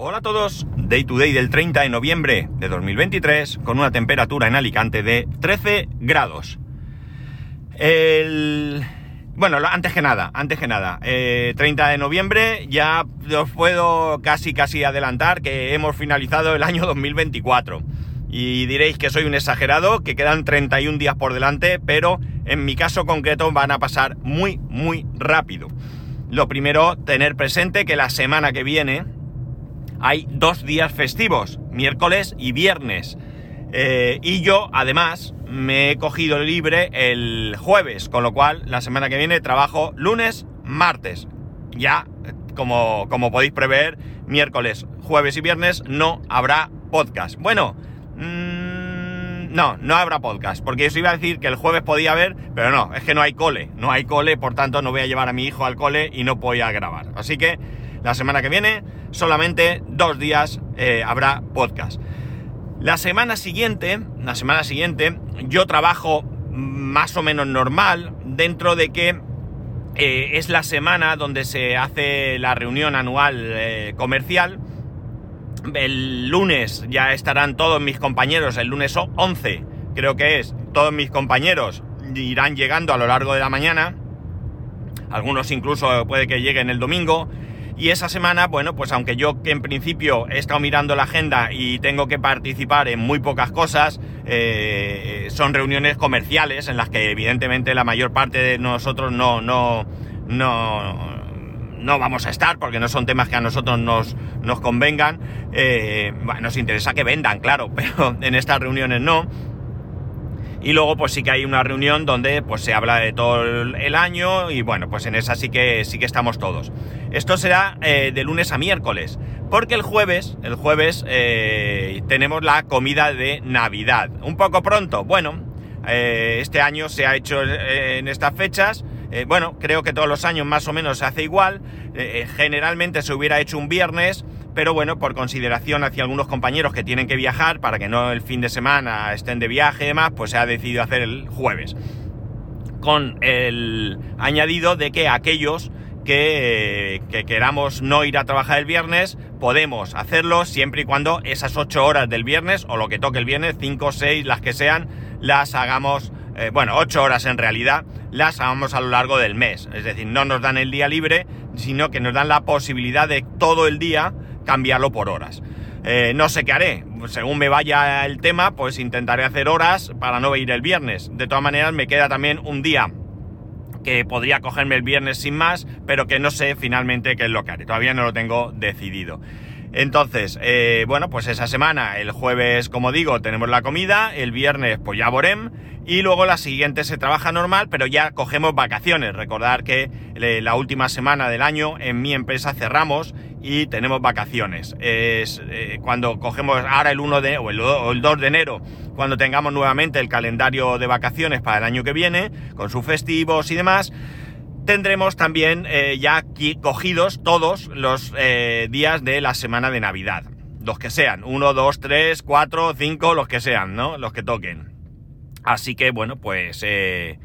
Hola a todos, Day to Day del 30 de noviembre de 2023 con una temperatura en Alicante de 13 grados. El... Bueno, antes que nada, antes que nada, 30 eh, de noviembre ya os puedo casi casi adelantar que hemos finalizado el año 2024. Y diréis que soy un exagerado, que quedan 31 días por delante, pero en mi caso concreto van a pasar muy, muy rápido. Lo primero, tener presente que la semana que viene hay dos días festivos, miércoles y viernes. Eh, y yo, además, me he cogido libre el jueves, con lo cual la semana que viene trabajo lunes, martes. Ya, como, como podéis prever, miércoles, jueves y viernes no habrá podcast. Bueno, mmm, no, no habrá podcast, porque eso iba a decir que el jueves podía haber, pero no, es que no hay cole, no hay cole, por tanto no voy a llevar a mi hijo al cole y no voy a grabar. Así que la semana que viene solamente dos días eh, habrá podcast. La semana siguiente, la semana siguiente, yo trabajo más o menos normal, dentro de que eh, es la semana donde se hace la reunión anual eh, comercial. El lunes ya estarán todos mis compañeros, el lunes 11 creo que es, todos mis compañeros irán llegando a lo largo de la mañana. Algunos incluso puede que lleguen el domingo. Y esa semana, bueno, pues aunque yo que en principio he estado mirando la agenda y tengo que participar en muy pocas cosas, eh, son reuniones comerciales en las que evidentemente la mayor parte de nosotros no, no, no, no vamos a estar porque no son temas que a nosotros nos, nos convengan. Eh, bueno, nos interesa que vendan, claro, pero en estas reuniones no. Y luego pues sí que hay una reunión donde pues se habla de todo el año y bueno, pues en esa sí que sí que estamos todos. Esto será eh, de lunes a miércoles, porque el jueves, el jueves eh, tenemos la comida de Navidad. Un poco pronto, bueno, eh, este año se ha hecho en estas fechas. bueno, creo que todos los años más o menos se hace igual. generalmente se hubiera hecho un viernes, pero bueno, por consideración hacia algunos compañeros que tienen que viajar para que no el fin de semana estén de viaje y demás, pues se ha decidido hacer el jueves. Con el añadido de que aquellos que, que, queramos no ir a trabajar el viernes, podemos hacerlo siempre y cuando esas 8 horas del viernes, o lo que toque el viernes, 5, 6, las que sean, las hagamos, eh, bueno, 8 horas en realidad, las hagamos a lo largo del mes. Es decir, no nos dan el día libre, sino que nos dan la posibilidad de todo el día cambiarlo por horas. Eh, no sé qué haré. Según me vaya el tema, pues intentaré hacer horas para no ir el viernes. De todas maneras, me queda también un día que podría cogerme el viernes sin más, pero que no sé finalmente qué es lo que haré. Todavía no lo tengo decidido. Entonces, eh, bueno, pues esa semana, el jueves, como digo, tenemos la comida, el viernes, pues ya Borem, y luego la siguiente se trabaja normal, pero ya cogemos vacaciones. Recordar que eh, la última semana del año en mi empresa cerramos y tenemos vacaciones. Es eh, cuando cogemos ahora el 1 de, o el, o el 2 de enero, cuando tengamos nuevamente el calendario de vacaciones para el año que viene, con sus festivos y demás, tendremos también eh, ya cogidos todos los eh, días de la semana de Navidad. Los que sean, 1, 2, 3, 4, 5, los que sean, ¿no? Los que toquen. Así que, bueno, pues eh,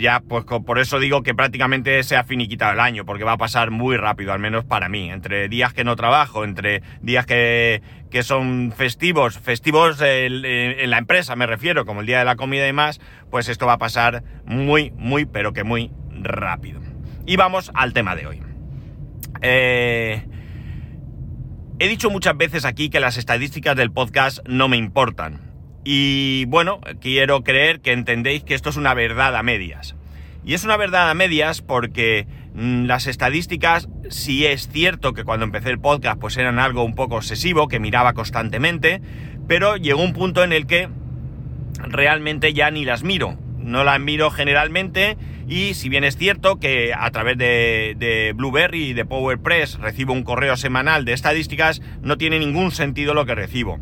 ya, pues por eso digo que prácticamente se ha finiquitado el año, porque va a pasar muy rápido, al menos para mí. Entre días que no trabajo, entre días que, que son festivos, festivos en la empresa me refiero, como el día de la comida y demás, pues esto va a pasar muy, muy, pero que muy rápido. Y vamos al tema de hoy. Eh, he dicho muchas veces aquí que las estadísticas del podcast no me importan. Y bueno, quiero creer que entendéis que esto es una verdad a medias. Y es una verdad a medias porque mm, las estadísticas, sí es cierto que cuando empecé el podcast pues eran algo un poco obsesivo, que miraba constantemente, pero llegó un punto en el que realmente ya ni las miro. No las miro generalmente y si bien es cierto que a través de, Blueberry y de PowerPress recibo un correo semanal de estadísticas, no tiene ningún sentido lo que recibo.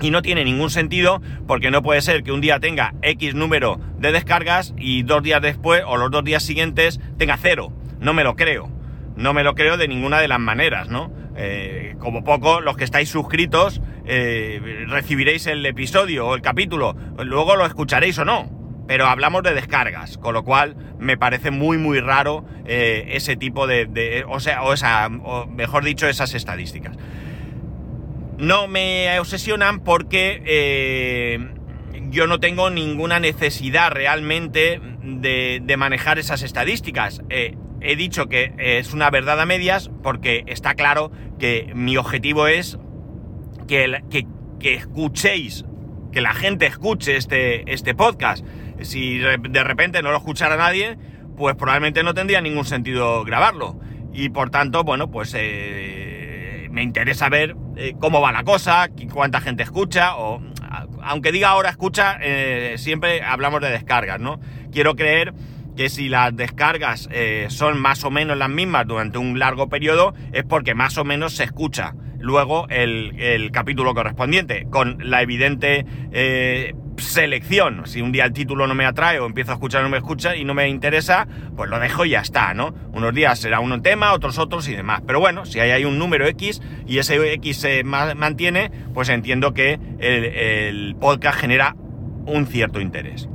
Y no tiene ningún sentido porque no puede ser que un día tenga X número de descargas y dos días después o los dos días siguientes tenga cero. No me lo creo. No me lo creo de ninguna de las maneras, ¿no? Eh, como poco, los que estáis suscritos eh, recibiréis el episodio o el capítulo. Luego lo escucharéis o no pero hablamos de descargas, con lo cual me parece muy muy raro eh, ese tipo de, o sea, o esa, o mejor dicho, esas estadísticas. No me obsesionan porque eh, yo no tengo ninguna necesidad realmente de, manejar esas estadísticas. Eh, he dicho que es una verdad a medias porque está claro que mi objetivo es que, que escuchéis, que la gente escuche este, este podcast si de repente no lo escuchara nadie, pues probablemente no tendría ningún sentido grabarlo. Y por tanto, bueno, pues eh, me interesa ver eh, cómo va la cosa, cuánta gente escucha, o aunque diga ahora escucha, eh, siempre hablamos de descargas, ¿no? Quiero creer que si las descargas son más o menos las mismas durante un largo periodo, es porque más o menos se escucha luego el, capítulo correspondiente, con la evidente selección. Si un día el título no me atrae o empiezo a escuchar no me escucha y no me interesa, pues lo dejo y ya está, ¿no? Unos días será uno tema, otros otros y demás. Pero bueno, si hay, un número X y ese X se mantiene, pues entiendo que el, podcast genera un cierto interés.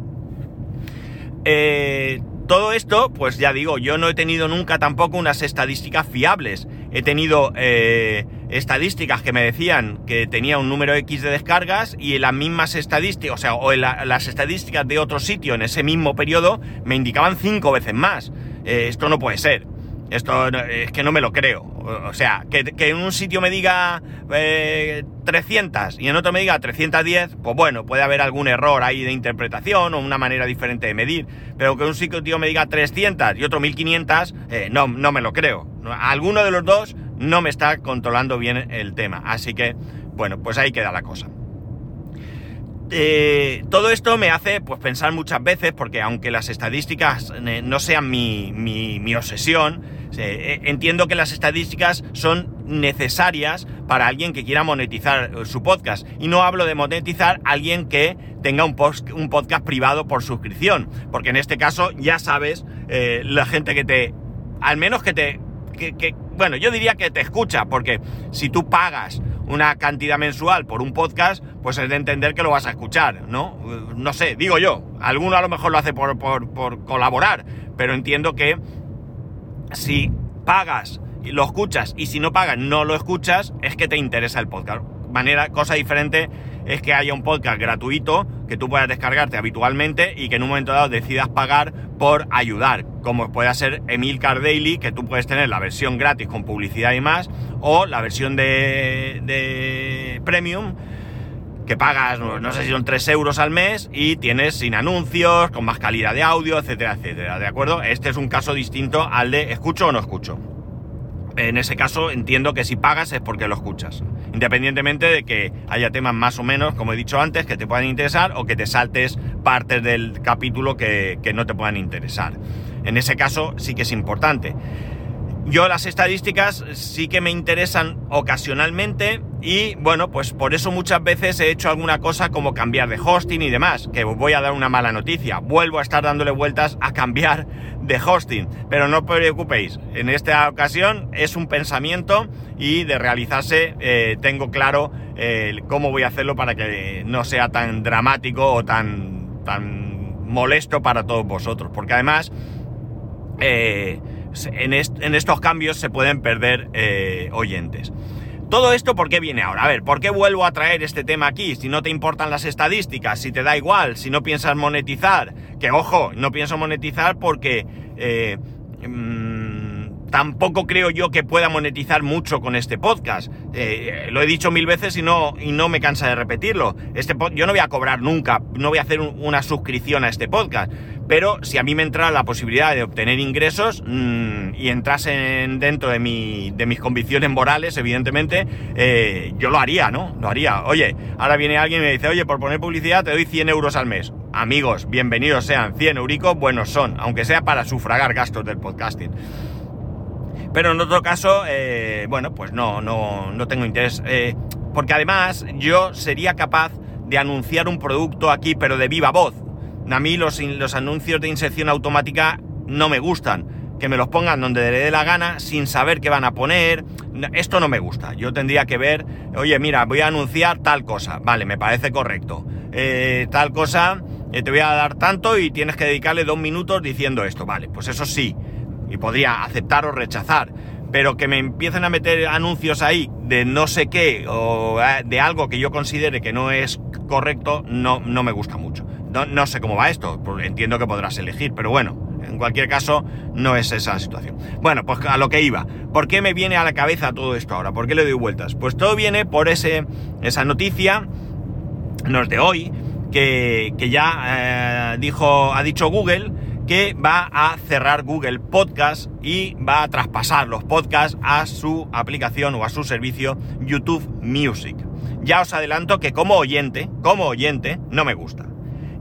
Eh, todo esto, pues ya digo, yo no he tenido nunca tampoco unas estadísticas fiables. He tenido eh, estadísticas que me decían que tenía un número X de descargas y en las mismas estadísticas, o sea, o las estadísticas de otro sitio en ese mismo periodo me indicaban cinco veces más. Eh, esto no puede ser. Esto es que no me lo creo. O sea, que, en un sitio me diga 300 eh, y en otro me diga 310, pues bueno, puede haber algún error ahí de interpretación o una manera diferente de medir. Pero que un sitio me diga 300 y otro 1500, eh, no, no me lo creo. Alguno de los dos no me está controlando bien el tema. Así que, bueno, pues ahí queda la cosa. Eh, todo esto me hace pues, pensar muchas veces, porque aunque las estadísticas eh, no sean mi, mi, obsesión, eh, entiendo que las estadísticas son necesarias para alguien que quiera monetizar su podcast. Y no hablo de monetizar a alguien que tenga un, un podcast privado por suscripción, porque en este caso ya sabes la gente que te, al menos que te, que, bueno, yo diría que te escucha, porque si tú pagas una cantidad mensual por un podcast, pues es de entender que lo vas a escuchar, ¿no? No sé, digo yo. Alguno a lo mejor lo hace por, colaborar, pero entiendo que si pagas y lo escuchas y si no pagas no lo escuchas, es que te interesa el podcast. Manera, cosa diferente es que haya un podcast gratuito que tú puedas descargarte habitualmente y que en un momento dado decidas pagar por ayudar, como puede ser Emilcar Daily, que tú puedes tener la versión gratis con publicidad y más, o la versión de, de premium, que pagas, no sé si son 3 euros al mes y tienes sin anuncios, con más calidad de audio, etcétera, etcétera, ¿de acuerdo? Este es un caso distinto al de escucho o no escucho. En ese caso entiendo que si pagas es porque lo escuchas. Independientemente de que haya temas más o menos, como he dicho antes, que te puedan interesar o que te saltes partes del capítulo que, que no te puedan interesar. En ese caso sí que es importante. Yo las estadísticas sí que me interesan ocasionalmente y bueno, pues por eso muchas veces he hecho alguna cosa como cambiar de hosting y demás, que os voy a dar una mala noticia. Vuelvo a estar dándole vueltas a cambiar de hosting, pero no os preocupéis, en esta ocasión es un pensamiento y de realizarse eh, tengo claro eh, cómo voy a hacerlo para que no sea tan dramático o tan, tan molesto para todos vosotros, porque además... Eh, en, estos cambios se pueden perder oyentes. Todo esto, ¿por qué viene ahora? A ver, ¿por qué vuelvo a traer este tema aquí? Si no te importan las estadísticas, si te da igual, si no piensas monetizar, que ojo, no pienso monetizar porque eh, mm, tampoco creo yo que pueda monetizar mucho con este podcast. Eh, lo he dicho mil veces y no, y no me cansa de repetirlo. Este yo no voy a cobrar nunca, no voy a hacer una suscripción a este podcast pero si a mí me entrara la posibilidad de obtener ingresos mmm, y entrasen dentro de, mi, de mis convicciones morales, evidentemente, eh, yo lo haría, ¿no? Lo haría. Oye, ahora viene alguien y me dice, oye, por poner publicidad te doy 100 euros al mes. Amigos, bienvenidos sean, 100 euricos buenos son, aunque sea para sufragar gastos del podcasting. Pero en otro caso, eh, bueno, pues no, no, no tengo interés. Eh, porque además yo sería capaz de anunciar un producto aquí, pero de viva voz a mí los, anuncios de inserción automática no me gustan. Que me los pongan donde le dé la gana sin saber qué van a poner. Esto no me gusta. Yo tendría que ver, oye, mira, voy a anunciar tal cosa. Vale, me parece correcto. Eh, tal cosa eh, te voy a dar tanto y tienes que dedicarle dos minutos diciendo esto. Vale, pues eso sí, y podría aceptar o rechazar. Pero que me empiecen a meter anuncios ahí de no sé qué o eh, de algo que yo considere que no es correcto, no, no me gusta mucho. No, no sé cómo va esto, entiendo que podrás elegir, pero bueno, en cualquier caso, no es esa situación. Bueno, pues a lo que iba. ¿Por qué me viene a la cabeza todo esto ahora? ¿Por qué le doy vueltas? Pues todo viene por ese, esa noticia, no es de hoy, que, ya eh, dijo, ha dicho Google que va a cerrar Google Podcast y va a traspasar los podcasts a su aplicación o a su servicio YouTube Music. Ya os adelanto que como oyente, como oyente, no me gusta.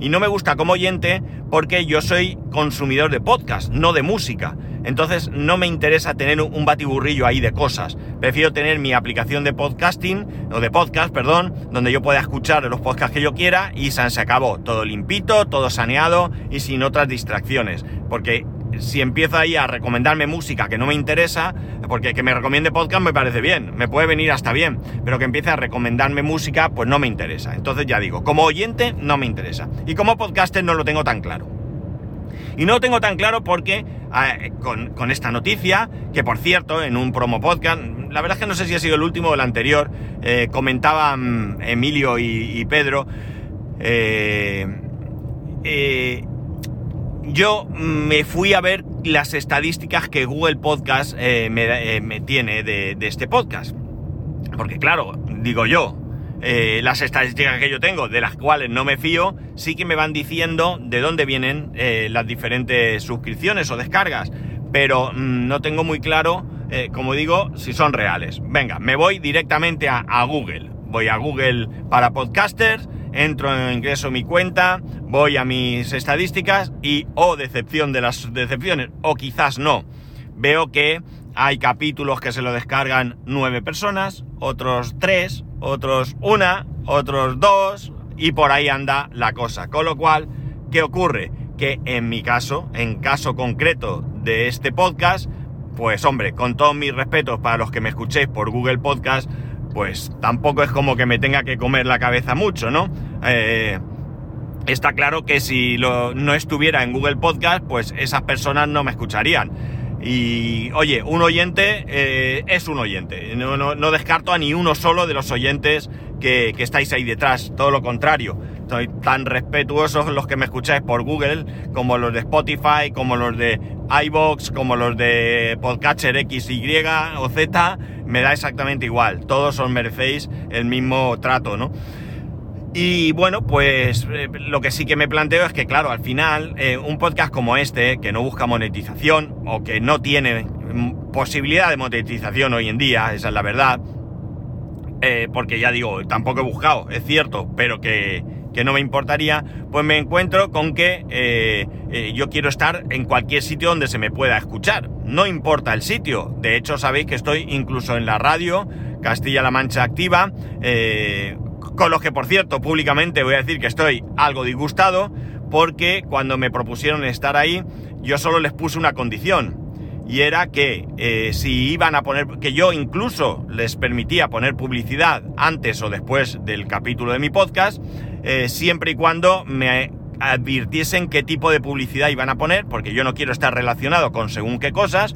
Y no me gusta como oyente porque yo soy consumidor de podcast, no de música. Entonces no me interesa tener un batiburrillo ahí de cosas. Prefiero tener mi aplicación de podcasting, o de podcast, perdón, donde yo pueda escuchar los podcasts que yo quiera y se acabó. Todo limpito, todo saneado y sin otras distracciones. Porque si empiezo ahí a recomendarme música que no me interesa, porque que me recomiende podcast me parece bien, me puede venir hasta bien, pero que empiece a recomendarme música, pues no me interesa. Entonces ya digo, como oyente no me interesa. Y como podcaster no lo tengo tan claro. Y no lo tengo tan claro porque ah, con, esta noticia, que por cierto, en un promo podcast, la verdad es que no sé si ha sido el último o el anterior, eh, comentaban Emilio y, Pedro, eh, eh, yo me fui a ver las estadísticas que Google Podcast eh, eh, me, tiene de, este podcast. Porque claro, digo yo, eh, las estadísticas que yo tengo, de las cuales no me fío, sí que me van diciendo de dónde vienen las diferentes suscripciones o descargas. Pero mm, no tengo muy claro, como digo, si son reales. Venga, me voy directamente a, a Google. Voy a Google para podcasters entro, ingreso mi cuenta, voy a mis estadísticas y, o oh, decepción de las decepciones, o quizás no, veo que hay capítulos que se lo descargan nueve personas, otros tres, otros una, otros dos, y por ahí anda la cosa. Con lo cual, ¿qué ocurre? Que en mi caso, en caso concreto de este podcast, pues hombre, con todos mis respetos para los que me escuchéis por Google Podcast, pues tampoco es como que me tenga que comer la cabeza mucho, ¿no? Eh, está claro que si no estuviera en Google Podcast, pues esas personas no me escucharían. Y oye, un oyente eh, es un oyente. No, descarto a ni uno solo de los oyentes que, que, estáis ahí detrás. Todo lo contrario. Soy tan respetuosos los que me escucháis por Google, como los de Spotify, como los de iBox, como los de Podcatcher X, Y o Z me da exactamente igual. Todos os merecéis el mismo trato, ¿no? Y bueno, pues eh, lo que sí que me planteo es que, claro, al final, eh, un podcast como este, que no busca monetización o que no tiene mm, posibilidad de monetización hoy en día, esa es la verdad, eh, porque ya digo, tampoco he buscado, es cierto, pero que, que no me importaría, pues me encuentro con que yo quiero estar en cualquier sitio donde se me pueda escuchar. No importa el sitio. De hecho, sabéis que estoy incluso en la radio Castilla-La Mancha Activa, eh, con los que, por cierto, públicamente voy a decir que estoy algo disgustado, porque cuando me propusieron estar ahí, yo solo les puse una condición y era que eh, si iban a poner, que yo incluso les permitía poner publicidad antes o después del capítulo de mi podcast, eh, siempre y cuando me advirtiesen qué tipo de publicidad iban a poner, porque yo no quiero estar relacionado con según qué cosas.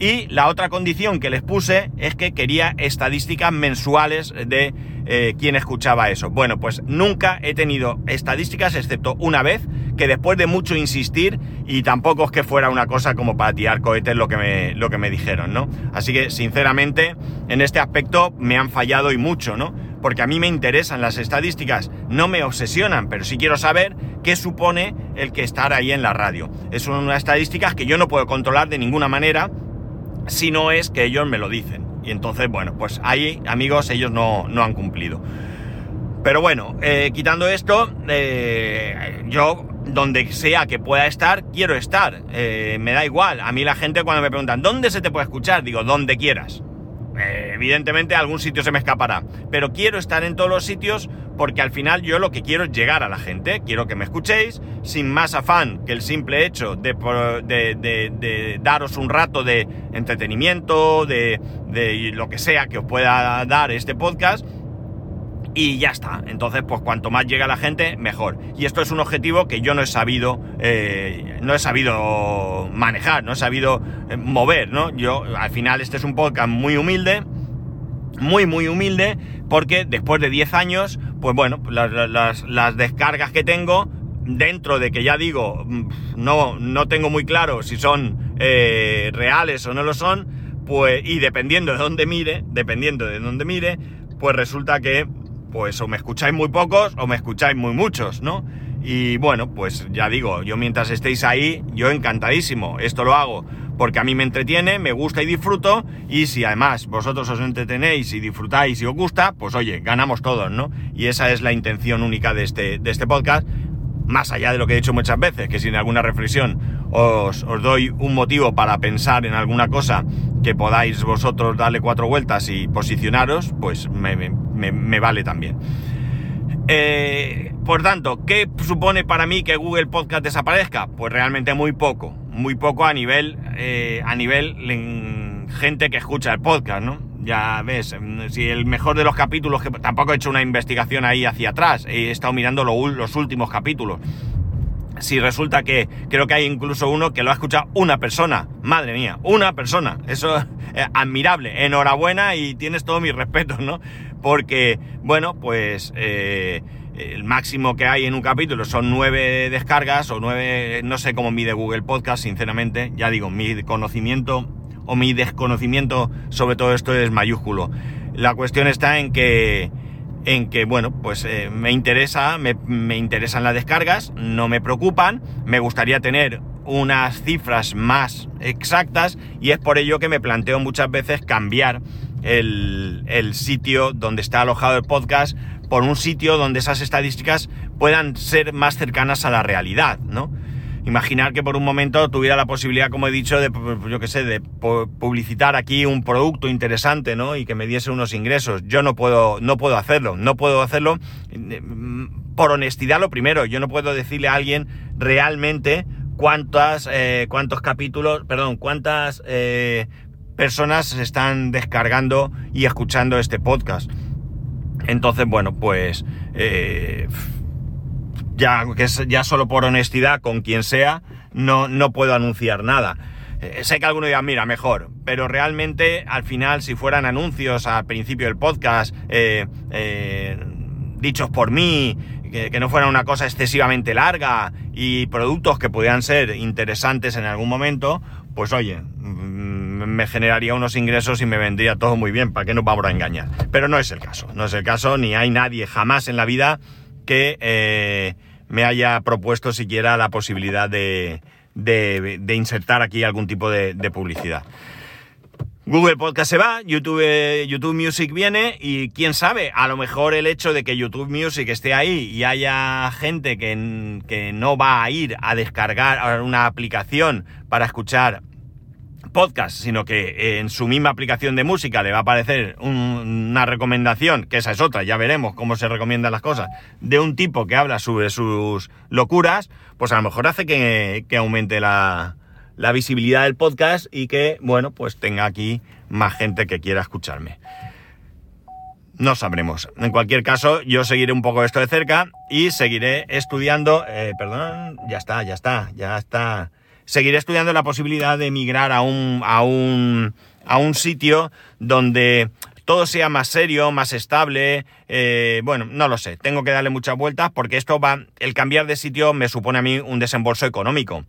Y la otra condición que les puse es que quería estadísticas mensuales de eh, quién escuchaba eso. Bueno, pues nunca he tenido estadísticas excepto una vez, que después de mucho insistir, y tampoco es que fuera una cosa como para tirar cohetes lo que me, lo que me dijeron, ¿no? Así que, sinceramente, en este aspecto me han fallado y mucho, ¿no? Porque a mí me interesan las estadísticas, no me obsesionan, pero sí quiero saber qué supone el que estar ahí en la radio. Es una estadísticas que yo no puedo controlar de ninguna manera, si no es que ellos me lo dicen. Y entonces, bueno, pues ahí, amigos, ellos no, han cumplido. Pero bueno, eh, quitando esto, eh, yo donde sea que pueda estar, quiero estar. Eh, me da igual. A mí la gente cuando me preguntan, ¿dónde se te puede escuchar? Digo, donde quieras. Evidentemente algún sitio se me escapará. Pero quiero estar en todos los sitios porque al final yo lo que quiero es llegar a la gente. Quiero que me escuchéis sin más afán que el simple hecho de, de daros un rato de entretenimiento, de, lo que sea que os pueda dar este podcast y ya está. Entonces, pues cuanto más llega la gente, mejor. Y esto es un objetivo que yo no he sabido, eh, no he sabido manejar, no he sabido eh, mover, ¿no? Yo, al final, este es un podcast muy humilde, muy, muy humilde, porque después de 10 años, pues bueno, las, las, descargas que tengo, dentro de que ya digo, mm, no, no tengo muy claro si son eh, reales o no lo son, pues, y dependiendo de dónde mire, dependiendo de dónde mire, pues resulta que pues o me escucháis muy pocos o me escucháis muy muchos, ¿no? Y bueno, pues ya digo, yo mientras estéis ahí, yo encantadísimo. Esto lo hago porque a mí me entretiene, me gusta y disfruto. Y si además vosotros os entretenéis y disfrutáis y os gusta, pues oye, ganamos todos, ¿no? Y esa es la intención única de este, de este podcast. Más allá de lo que he dicho muchas veces, que si en alguna reflexión os, os doy un motivo para pensar en alguna cosa que podáis vosotros darle cuatro vueltas y posicionaros, pues me, vale también. Eh, por tanto, ¿qué supone para mí que Google Podcast desaparezca? Pues realmente muy poco, muy poco a nivel, eh, a nivel gente que escucha el podcast, ¿no? Ya ves, si el mejor de los capítulos, tampoco he hecho una investigación ahí hacia atrás, he estado mirando los últimos capítulos si resulta que creo que hay incluso uno que lo ha escuchado una persona. Madre mía, una persona. Eso es eh, admirable. Enhorabuena y tienes todo mi respeto, ¿no? Porque, bueno, pues eh, el máximo que hay en un capítulo son nueve descargas o nueve, no sé cómo mide Google Podcast, sinceramente. Ya digo, mi conocimiento o mi desconocimiento sobre todo esto es mayúsculo. La cuestión está en que en que, bueno, pues eh, me interesa, me, interesan las descargas, no me preocupan, me gustaría tener unas cifras más exactas y es por ello que me planteo muchas veces cambiar el, el sitio donde está alojado el podcast por un sitio donde esas estadísticas puedan ser más cercanas a la realidad, ¿no? imaginar que por un momento tuviera la posibilidad, como he dicho, de, yo qué sé, de publicitar aquí un producto interesante, ¿no? Y que me diese unos ingresos. Yo no puedo, no puedo hacerlo, no puedo hacerlo mm, por honestidad lo primero. Yo no puedo decirle a alguien realmente cuántas, eh, cuántos capítulos, perdón, cuántas eh, personas están descargando y escuchando este podcast. Entonces, bueno, pues eh, ya, que ya solo por honestidad con quien sea, no, no puedo anunciar nada. Eh, sé que alguno dirá, mira, mejor, pero realmente al final si fueran anuncios al principio del podcast, eh, dichos por mí, que, no fuera una cosa excesivamente larga y productos que pudieran ser interesantes en algún momento, pues oye, mm, me generaría unos ingresos y me vendría todo muy bien, ¿para qué nos vamos a engañar? Pero no es el caso, no es el caso, ni hay nadie jamás en la vida que eh, me haya propuesto siquiera la posibilidad de, de, insertar aquí algún tipo de, publicidad. Google Podcast se va, YouTube, YouTube Music viene y quién sabe, a lo mejor el hecho de que YouTube Music esté ahí y haya gente que, que no va a ir a descargar una aplicación para escuchar podcast, sino que en su misma aplicación de música le va a aparecer una recomendación, que esa es otra, ya veremos cómo se recomiendan las cosas, de un tipo que habla sobre sus locuras, pues a lo mejor hace que, aumente la, la visibilidad del podcast y que, bueno, pues tenga aquí más gente que quiera escucharme. No sabremos. En cualquier caso, yo seguiré un poco esto de cerca y seguiré estudiando. Eh, perdón, ya está, ya está, ya está seguiré estudiando la posibilidad de emigrar a un, a un, a un sitio donde todo sea más serio, más estable. Eh, bueno, no lo sé. Tengo que darle muchas vueltas porque esto va. El cambiar de sitio me supone a mí un desembolso económico.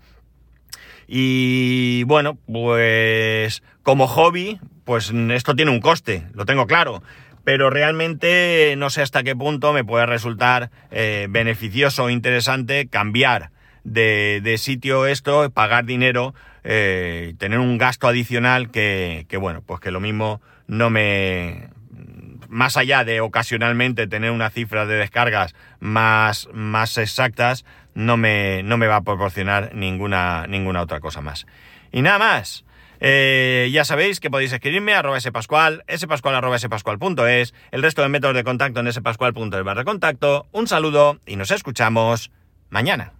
Y bueno, pues como hobby, pues esto tiene un coste, lo tengo claro. Pero realmente no sé hasta qué punto me puede resultar eh, beneficioso o interesante cambiar de, sitio esto, pagar dinero, eh, tener un gasto adicional que, bueno, pues que lo mismo no me... Más allá de ocasionalmente tener una cifra de descargas más, más exactas, no me, no me va a proporcionar ninguna, ninguna otra cosa más. Y nada más. Eh, ya sabéis que podéis escribirme a arroba spascual, spascual arroba spascual.es, el resto de métodos de contacto en spascual.es barra contacto. Un saludo y nos escuchamos mañana.